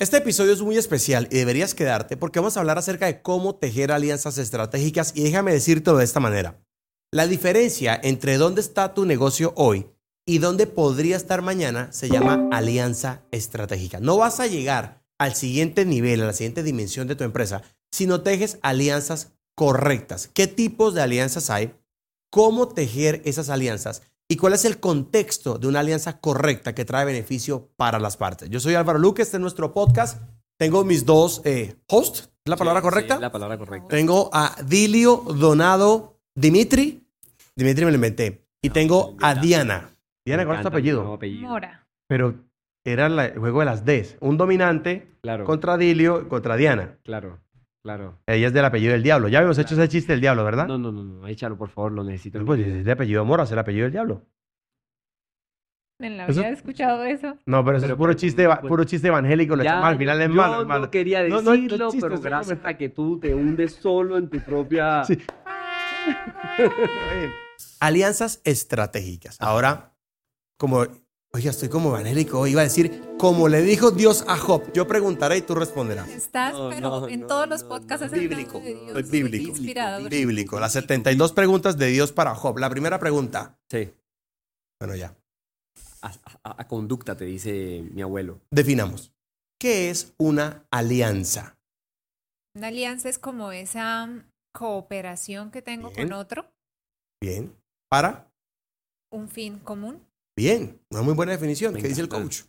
Este episodio es muy especial y deberías quedarte porque vamos a hablar acerca de cómo tejer alianzas estratégicas y déjame decirte de esta manera. La diferencia entre dónde está tu negocio hoy y dónde podría estar mañana se llama alianza estratégica. No vas a llegar al siguiente nivel, a la siguiente dimensión de tu empresa si no tejes alianzas correctas. ¿Qué tipos de alianzas hay? ¿Cómo tejer esas alianzas? Y cuál es el contexto de una alianza correcta que trae beneficio para las partes. Yo soy Álvaro Luque, este es nuestro podcast. Tengo mis dos eh, hosts, ¿la palabra correcta? Sí, la palabra correcta. Tengo a Dilio Donado Dimitri. Dimitri me lo inventé. Y No, tengo a Diana. Diana, Me ¿cuál es tu apellido? apellido. Mora. Pero era la- el juego de las Ds. Un dominante Claro, contra Dilio contra Diana. claro, claro. Ella es del apellido del diablo. Ya habíamos hecho ese chiste del diablo, ¿verdad? No, no, no, no, échalo, por favor, lo necesito. mi Pues es de apellido Mora, es el apellido del diablo. En la Eso- vida he escuchado eso. No, pero eso Pero, es puro pero, chiste, pues, puro chiste evangélico. Lo Ya, al final es yo malo, es no malo. quería No, no, decirlo, no, chiste, pero gracias a que tú te hundes solo en tu propia... Sí. Alianzas estratégicas. Ahora, como, oiga, estoy como evangélico, iba a decir, como le dijo Dios a Job, yo preguntaré y tú responderás. Estás, No, pero no, en no, todos los podcasts no. haces Bíblico. de Dios. Soy bíblico. Inspirador. Bíblico, las 72 preguntas de Dios para Job. La primera pregunta, Sí, bueno, ya, a, a- a conducta, te dice mi abuelo. definamos. ¿Qué es una alianza? Una alianza es como esa mm, cooperación que tengo Bien. con otro, Bien. ¿Para? un fin común. Bien. Una muy buena definición. Me ¿Qué dice el coach?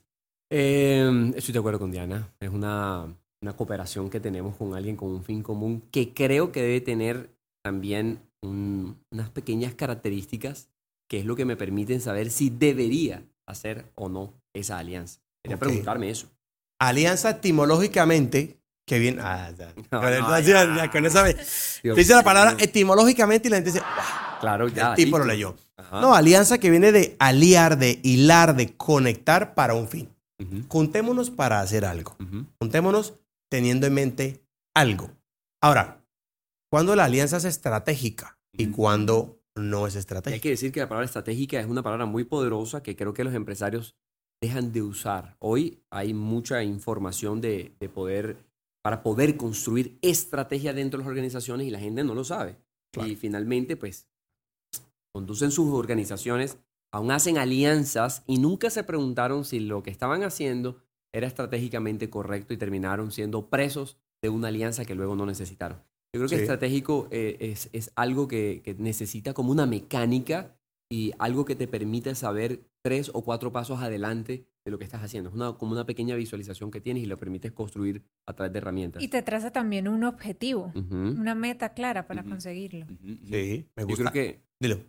Eh, estoy de acuerdo con Diana. Es una, una cooperación que tenemos con alguien con un fin común que creo que debe tener también un- unas pequeñas características que es lo que me permiten saber si debería hacer o no esa alianza. Quería preguntarme eso. Alianza etimológicamente, que bien. Ah, ya. No, Con el- no, ya, ya. ya, con esa me- Te dice la palabra etimológicamente y la gente dice, Claro, ya. el tipo lo leyó. Ajá. No, alianza que viene de aliar, de hilar, de conectar para un fin. Ujú, Juntémonos para hacer algo. ujú. Juntémonos teniendo en mente algo. Ahora, ¿cuándo la alianza es estratégica y Ujú. cuándo no es Y hay estratégica? que decir que la palabra estratégica es una palabra muy poderosa que creo que los empresarios dejan de usar. Hoy hay mucha información de, de poder para poder construir estrategia dentro de las organizaciones y la gente no lo sabe. Claro. Y finalmente, pues, conducen sus organizaciones, aún hacen alianzas y nunca se preguntaron si lo que estaban haciendo era estratégicamente correcto y terminaron siendo presos de una alianza que luego no necesitaron. Yo creo que Sí. estratégico eh, es, es algo que, que necesita como una mecánica y algo que te permite saber tres o cuatro pasos adelante de lo que estás haciendo. Es una, como una pequeña visualización que tienes y lo permites construir a través de herramientas. Y te traza también un objetivo, una meta clara para conseguirlo. Sí, me Yo gusta. creo que Dilo.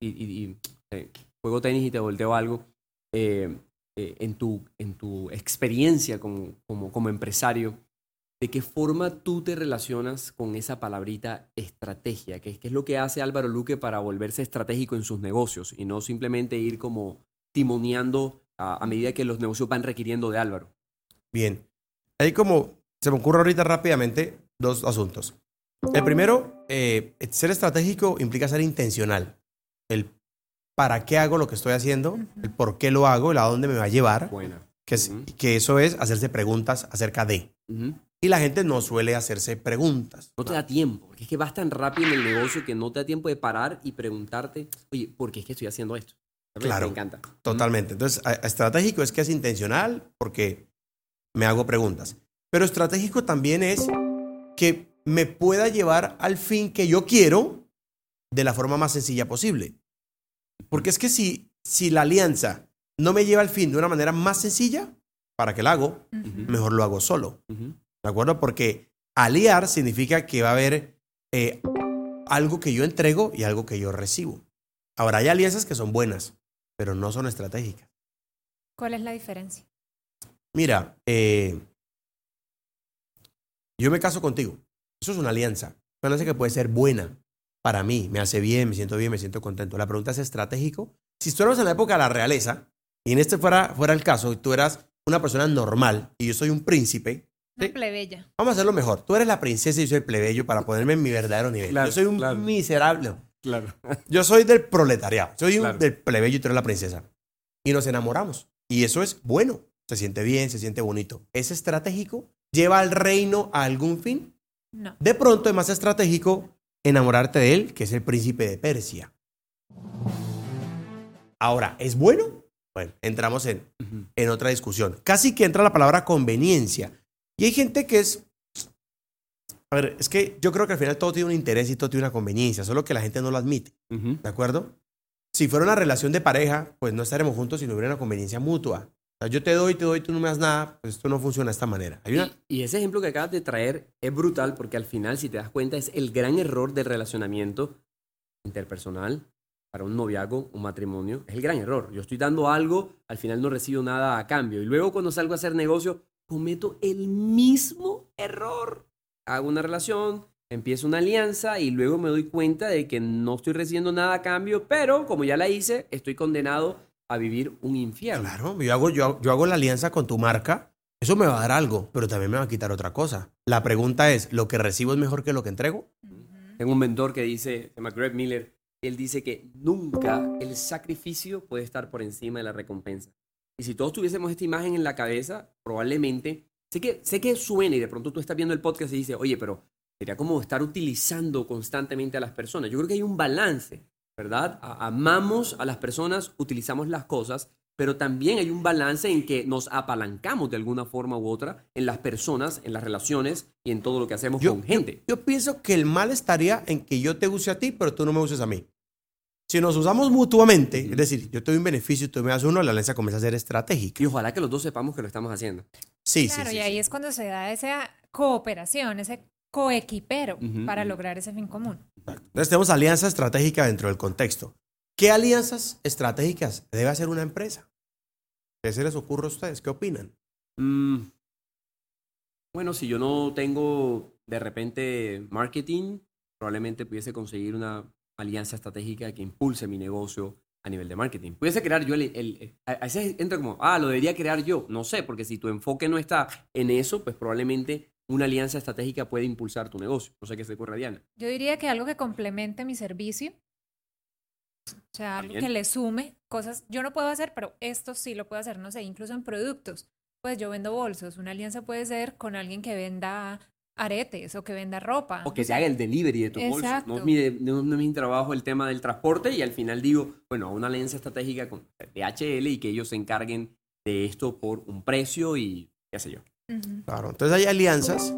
y, y- y, eh, juego tenis y te volteo algo, eh, eh, en, tu, en tu experiencia como, como, como empresario, ¿de qué forma tú te relacionas con esa palabrita estrategia? ¿Qué, qué es lo que hace Álvaro Luque para volverse estratégico en sus negocios y no simplemente ir como timoneando a, a medida que los negocios van requiriendo de Álvaro? Bien. Hay como, se me ocurre ahorita rápidamente dos asuntos. El primero, eh, ser estratégico implica ser intencional. El para qué hago lo que estoy haciendo, el por qué lo hago, el a dónde me va a llevar, Buena. que, es- que eso es hacerse preguntas acerca de. Y la gente no suele hacerse preguntas. No te da tiempo, porque es que vas tan rápido en el negocio que no te da tiempo de parar y preguntarte, oye, ¿por qué es que estoy haciendo esto? ¿Sabes? Claro. Me encanta. Totalmente. Entonces, estratégico es que es intencional porque me hago preguntas. Pero estratégico también es que me pueda llevar al fin que yo quiero de la forma más sencilla posible. Porque es que si, si la alianza no me lleva al fin de una manera más sencilla, ¿para qué la hago? Ujú. Mejor lo hago solo. Ujú. ¿De acuerdo? Porque aliar significa que va a haber eh, algo que yo entrego y algo que yo recibo. Ahora, hay alianzas que son buenas, pero no son estratégicas. ¿Cuál es la diferencia? Mira, eh, yo me caso contigo. Eso es una alianza. Una alianza que puede ser buena para mí. Me hace bien, me siento bien, me siento contento. La pregunta es estratégico. Si estuviéramos en la época de la realeza, y en este fuera, fuera el caso, y tú eras una persona normal y yo soy un príncipe, Sí. plebeya. vamos a hacerlo mejor. Tú eres la princesa y yo soy el plebeyo para ponerme en mi verdadero nivel. Claro, yo soy un claro. miserable. Claro. Yo soy del proletariado. Soy un- Claro. del plebeyo y tú eres la princesa. Y nos enamoramos. Y eso es bueno. se siente bien, se siente bonito. ¿Es estratégico? ¿Lleva al reino a algún fin? No. De pronto es más estratégico enamorarte de él, que es el príncipe de Persia. Ahora, ¿es bueno? Bueno, entramos en, Ujú. en otra discusión. Casi que entra la palabra conveniencia. Y hay gente que es... A ver, es que yo creo que al final todo tiene un interés y todo tiene una conveniencia, solo que la gente no lo admite. ¿de acuerdo? Si fuera una relación de pareja, pues no estaremos juntos si no hubiera una conveniencia mutua. O sea, yo te doy, te doy, tú no me das nada, pues esto no funciona de esta manera. Hay una... Y, y ese ejemplo que acabas de traer es brutal porque al final, si te das cuenta, es el gran error del relacionamiento interpersonal para un noviazgo, un matrimonio. Es el gran error. Yo estoy dando algo, al final no recibo nada a cambio. Y luego cuando salgo a hacer negocio, cometo el mismo error. Hago una relación, empiezo una alianza y luego me doy cuenta de que no estoy recibiendo nada a cambio, pero como ya la hice, estoy condenado a vivir un infierno. Claro, yo hago, yo, yo hago la alianza con tu marca, eso me va a dar algo, pero también me va a quitar otra cosa. La pregunta es, ¿lo que recibo es mejor que lo que entrego? Tengo un mentor que dice, se llama Greg Miller, él dice que nunca el sacrificio puede estar por encima de la recompensa. Y si todos tuviésemos esta imagen en la cabeza, probablemente, sé que, sé que suena y de pronto tú estás viendo el podcast y dices, oye, pero sería como estar utilizando constantemente a las personas. Yo creo que hay un balance, ¿verdad? A- amamos a las personas, utilizamos las cosas, pero también hay un balance en que nos apalancamos de alguna forma u otra en las personas, en las relaciones y en todo lo que hacemos Yo, con gente. yo pienso que el mal estaría en que yo te use a ti, pero tú no me uses a mí. Si nos usamos mutuamente, es decir, yo te doy un beneficio y tú me das uno, la alianza comienza a ser estratégica. Y ojalá que los dos sepamos que lo estamos haciendo. Sí, Claro, sí, sí. y ahí sí. es cuando se da esa cooperación, ese coequipero Ujú, para ujú. lograr ese fin común. Entonces tenemos alianza estratégica dentro del contexto. ¿Qué alianzas estratégicas debe hacer una empresa? ¿Qué se les ocurre a ustedes? ¿Qué opinan? Mm, Bueno, si yo no tengo de repente marketing, probablemente pudiese conseguir una alianza estratégica que impulse mi negocio a nivel de marketing. Pudiese crear yo el... el- el- a veces entra como, ah, lo debería crear yo. No sé, porque si tu enfoque no está en eso, pues probablemente una alianza estratégica puede impulsar tu negocio. No sé qué se ocurre a Diana. Yo diría que algo que complemente mi servicio, o sea, algo que le sume cosas, yo no puedo hacer, pero esto sí lo puedo hacer, no sé, incluso en productos. Pues yo vendo bolsos, una alianza puede ser con alguien que venda aretes o que venda ropa. O que se haga el delivery de tu bolso. No Exacto. es, mi, no, no es mi trabajo el tema del transporte y al final digo, bueno, una alianza estratégica con DHL y que ellos se encarguen de esto por un precio y qué sé yo. Claro, entonces hay alianzas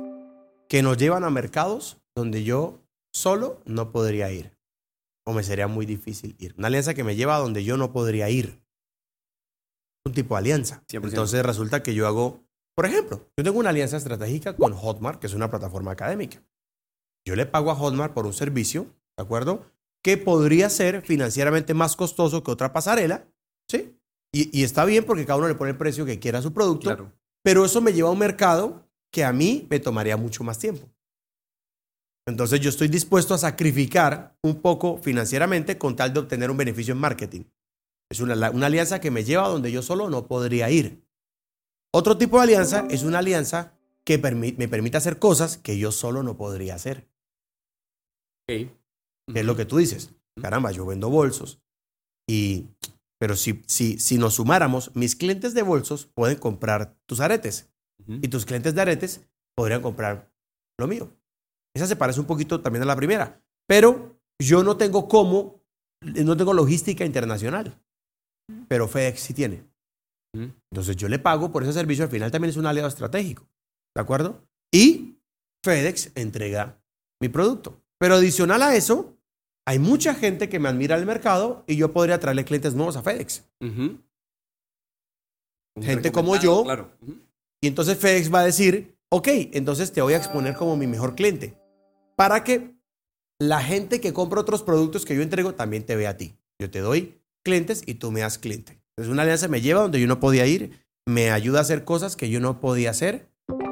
que nos llevan a mercados donde yo solo no podría ir. O me sería muy difícil ir. Una alianza que me lleva a donde yo no podría ir. Un tipo de alianza. 100%. Entonces resulta que yo hago, por ejemplo, yo tengo una alianza estratégica con Hotmart, que es una plataforma académica. Yo le pago a Hotmart por un servicio, ¿de acuerdo? Que podría ser financieramente más costoso que otra pasarela, ¿sí? Y, y está bien porque cada uno le pone el precio que quiera a su producto. Claro. Pero eso me lleva a un mercado que a mí me tomaría mucho más tiempo. Entonces yo estoy dispuesto a sacrificar un poco financieramente con tal de obtener un beneficio en marketing. Es una, una alianza que me lleva a donde yo solo no podría ir. Otro tipo de alianza es una alianza que permi- me permite hacer cosas que yo solo no podría hacer. Ok. Que es lo que tú dices. Caramba, yo vendo bolsos. Y, pero si, si, si nos sumáramos, mis clientes de bolsos pueden comprar tus aretes. Ujú. y tus clientes de aretes podrían comprar lo mío. Esa se parece un poquito también a la primera, pero yo no tengo cómo, no tengo logística internacional, pero FedEx sí tiene. Entonces yo le pago por ese servicio, al final también es un aliado estratégico, ¿de acuerdo? Y FedEx entrega mi producto. Pero adicional a eso, hay mucha gente que me admira el mercado y yo podría traerle clientes nuevos a FedEx. Gente como yo. Claro. Y entonces FedEx va a decir, ok, entonces te voy a exponer como mi mejor cliente. Para que la gente que compra otros productos que yo entrego también te vea a ti. Yo te doy clientes y tú me das cliente. Entonces una alianza me lleva donde yo no podía ir, me ayuda a hacer cosas que yo no podía hacer.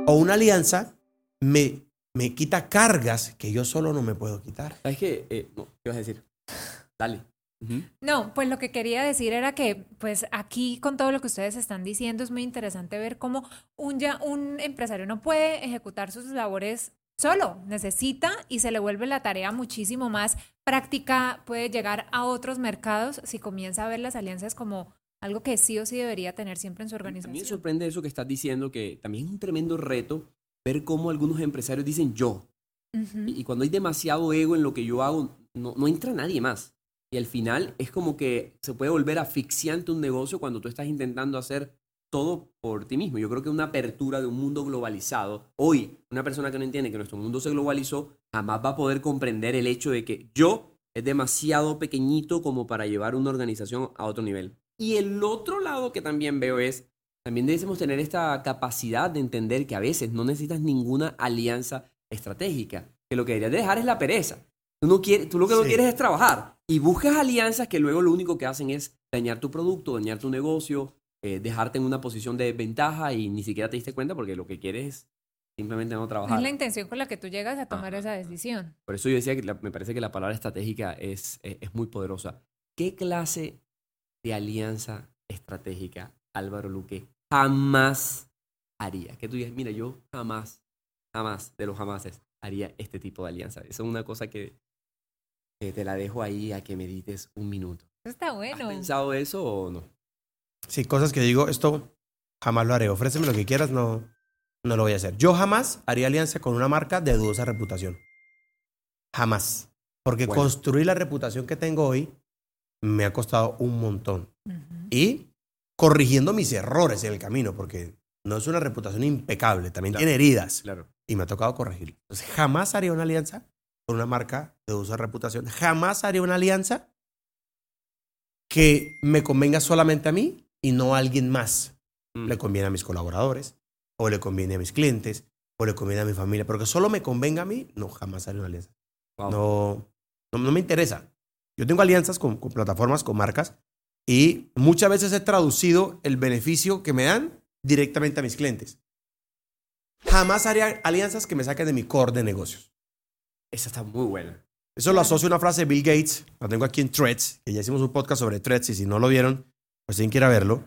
O una alianza me, me quita cargas que yo solo no me puedo quitar. ¿Sabes qué? Eh, no, ¿qué vas a decir? Dale. No, pues lo que quería decir era que, pues aquí con todo lo que ustedes están diciendo es muy interesante ver cómo un, ya, un empresario no puede ejecutar sus labores solo, necesita y se le vuelve la tarea muchísimo más práctica, puede llegar a otros mercados si comienza a ver las alianzas como algo que sí o sí debería tener siempre en su A mí me organización. sorprende eso que estás diciendo, que también es un tremendo reto ver cómo algunos empresarios dicen yo. Ujú. Y y cuando hay demasiado ego en lo que yo hago, no, no entra nadie más. Y al final es como que se puede volver asfixiante un negocio cuando tú estás intentando hacer todo por ti mismo. Yo creo que una apertura de un mundo globalizado, hoy una persona que no entiende que nuestro mundo se globalizó, jamás va a poder comprender el hecho de que yo es demasiado pequeñito como para llevar una organización a otro nivel. Y el otro lado que también veo es, también debemos tener esta capacidad de entender que a veces no necesitas ninguna alianza estratégica, que lo que deberías dejar es la pereza. Tú, no quieres, tú lo que no quieres es trabajar y buscas alianzas que luego lo único que hacen es dañar tu producto, dañar tu negocio, eh, dejarte en una posición de ventaja y ni siquiera te diste cuenta porque lo que quieres es simplemente no trabajar. Es la intención con la que tú llegas a tomar esa decisión. Por eso yo decía que la- me parece que la palabra estratégica es, es, es muy poderosa. ¿Qué clase de alianza estratégica Álvaro Luque jamás haría? Que tú digas, mira, yo jamás, jamás, de los jamases, haría este tipo de alianza. Eso es una cosa que, que te la dejo ahí a que medites un minuto. Eso está ¿Has bueno. pensado eso o no? Sí, cosas que digo, esto jamás lo haré. Ofréceme lo que quieras, no, no lo voy a hacer. Yo jamás haría alianza con una marca de dudosa reputación. Jamás. Porque Bueno. construir la reputación que tengo hoy me ha costado un montón. Y corrigiendo mis errores en el camino, porque no es una reputación impecable, también Claro. tiene heridas. Claro. Y me ha tocado corregirlo. Entonces, jamás haría una alianza con una marca de dudosa reputación. Jamás haría una alianza que me convenga solamente a mí y no a alguien más Mm. le conviene a mis colaboradores, o le conviene a mis clientes, o le conviene a mi familia, pero que solo me convenga a mí, no, jamás haré una alianza. Wow. No, no, no me interesa. Yo tengo alianzas con, plataformas, con marcas, y muchas veces he traducido el beneficio que me dan directamente a mis clientes. Jamás haré alianzas que me saquen de mi core de negocios. Esa está muy buena. Eso lo asocio a una frase de Bill Gates, la tengo aquí en Threads, que ya hicimos un podcast sobre Threads y si no lo vieron, pues tienen que ir a verlo.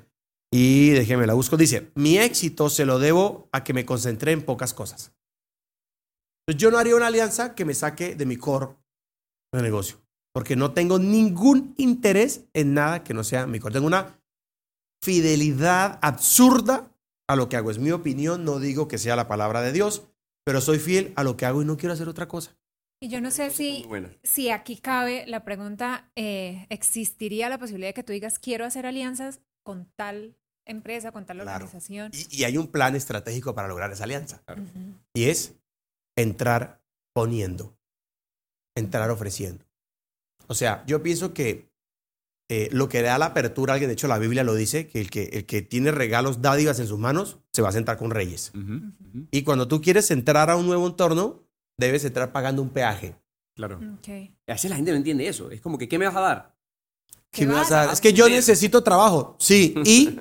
Y déjenme la busco. Dice, mi éxito se lo debo a que me concentré en pocas cosas. Entonces, yo no haría una alianza que me saque de mi core de negocio, porque no tengo ningún interés en nada que no sea mi core. Tengo una fidelidad absurda a lo que hago. Es mi opinión, no digo que sea la palabra de Dios, pero soy fiel a lo que hago y no quiero hacer otra cosa. Y yo no sé si, si aquí cabe la pregunta, eh, ¿existiría la posibilidad de que tú digas, quiero hacer alianzas con tal empresa, con tal Claro. organización? Y, y hay un plan estratégico para lograr esa alianza. Claro. Y es entrar poniendo, entrar ofreciendo. O sea, yo pienso que eh, lo que da la apertura a alguien, de hecho la Biblia lo dice, que el, que el que tiene regalos, dádivas en sus manos, se va a sentar con reyes. Y cuando tú quieres entrar a un nuevo entorno, debes entrar pagando un peaje. Claro. Ok. A veces la gente no entiende eso. Es como que, ¿qué me vas a dar? ¿Qué me vas a dar? Es que yo necesito trabajo. Sí, ¿y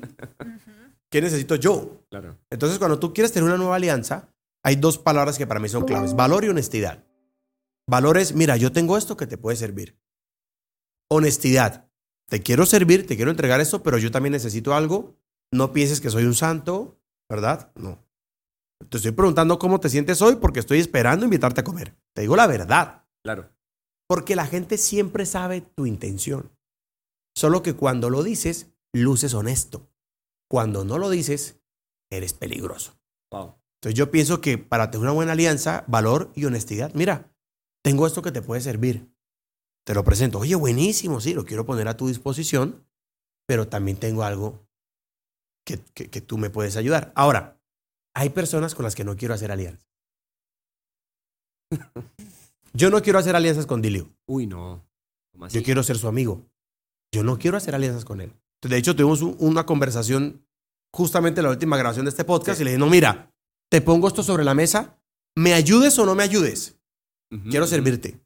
qué necesito yo? Claro. Entonces, cuando tú quieres tener una nueva alianza, hay dos palabras que para mí son claves, valor y honestidad. Valor es, mira, yo tengo esto que te puede servir. Honestidad, te quiero servir, te quiero entregar esto, pero yo también necesito algo. No pienses que soy un santo, ¿verdad? No. Te estoy preguntando cómo te sientes hoy porque estoy esperando invitarte a comer. Te digo la verdad, Claro. porque la gente siempre sabe tu intención. Solo que cuando lo dices, luces honesto. Cuando no lo dices, eres peligroso. Wow. Entonces yo pienso que para tener una buena alianza, valor y honestidad, mira, tengo esto que te puede servir. Te lo presento. Oye, buenísimo, sí, lo quiero poner a tu disposición, pero también tengo algo que, que, que tú me puedes ayudar. Ahora, hay personas con las que no quiero hacer alianzas. Yo no quiero hacer alianzas con Dilio. Uy, no. Yo quiero ser su amigo. Yo no quiero hacer alianzas con él. De hecho, tuvimos un- una conversación justamente en la última grabación de este podcast Sí. y le dije, no, mira, te pongo esto sobre la mesa, me ayudes o no me ayudes. Quiero servirte.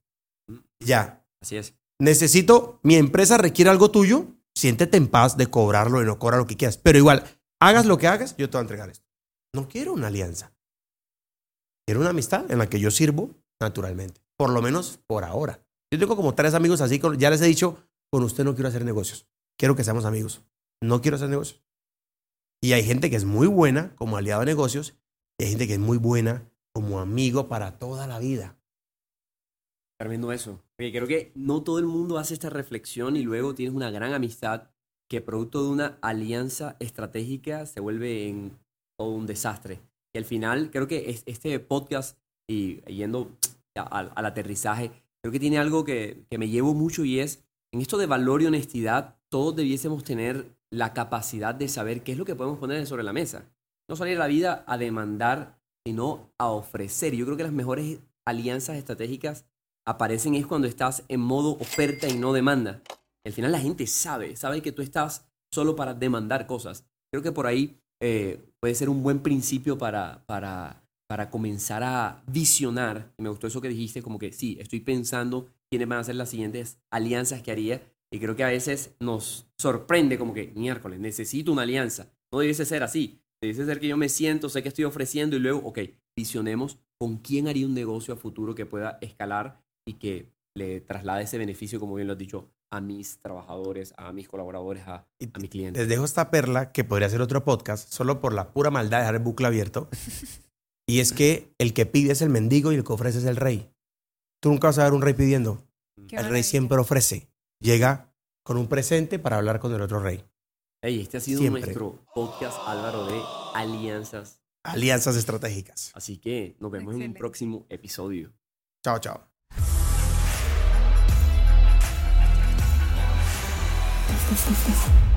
Ya. Así es. Necesito, mi empresa requiere algo tuyo, siéntete en paz de cobrarlo y no cobrar lo que quieras. Pero igual, hagas lo que hagas, yo te voy a entregar esto. No quiero una alianza. Quiero una amistad en la que yo sirvo naturalmente. Por lo menos por ahora. Yo tengo como tres amigos así, ya les he dicho, con usted no quiero hacer negocios. Quiero que seamos amigos. No quiero hacer negocios. Y hay gente que es muy buena como aliado de negocios y hay gente que es muy buena como amigo para toda la vida. Tremendo eso. Creo que no todo el mundo hace esta reflexión y luego tienes una gran amistad que producto de una alianza estratégica se vuelve en todo un desastre. Y al final, creo que es- este podcast, y yendo al aterrizaje, creo que tiene algo que, que me llevo mucho y es, en esto de valor y honestidad, todos debiésemos tener la capacidad de saber qué es lo que podemos poner sobre la mesa. No salir a la vida a demandar, sino a ofrecer. Yo creo que las mejores alianzas estratégicas aparecen es cuando estás en modo oferta y no demanda. Al final la gente sabe, sabe que tú estás solo para demandar cosas. Creo que por ahí eh, puede ser un buen principio para, para, para comenzar a visionar. Y me gustó eso que dijiste, como que sí, estoy pensando quiénes van a ser las siguientes alianzas que haría. Y creo que a veces nos sorprende como que, miércoles, necesito una alianza. No debiese ser así. Debiese ser que yo me siento, sé que estoy ofreciendo y luego, ok, visionemos con quién haría un negocio a futuro que pueda escalar y que le traslade ese beneficio, como bien lo has dicho, a mis trabajadores, a mis colaboradores, a, Y a mis clientes. Les dejo esta perla que podría ser otro podcast, solo por la pura maldad de dejar el bucle abierto. y es que el que pide es el mendigo y el que ofrece es el rey. Tú nunca vas a ver un rey pidiendo. Qué el rey siempre ofrece. Llega con un presente para hablar con el otro rey. Hey, este ha sido Siempre. nuestro podcast, Álvaro, de alianzas. Alianzas estratégicas. Así que nos vemos en un próximo episodio. Chao, chao. ですですです。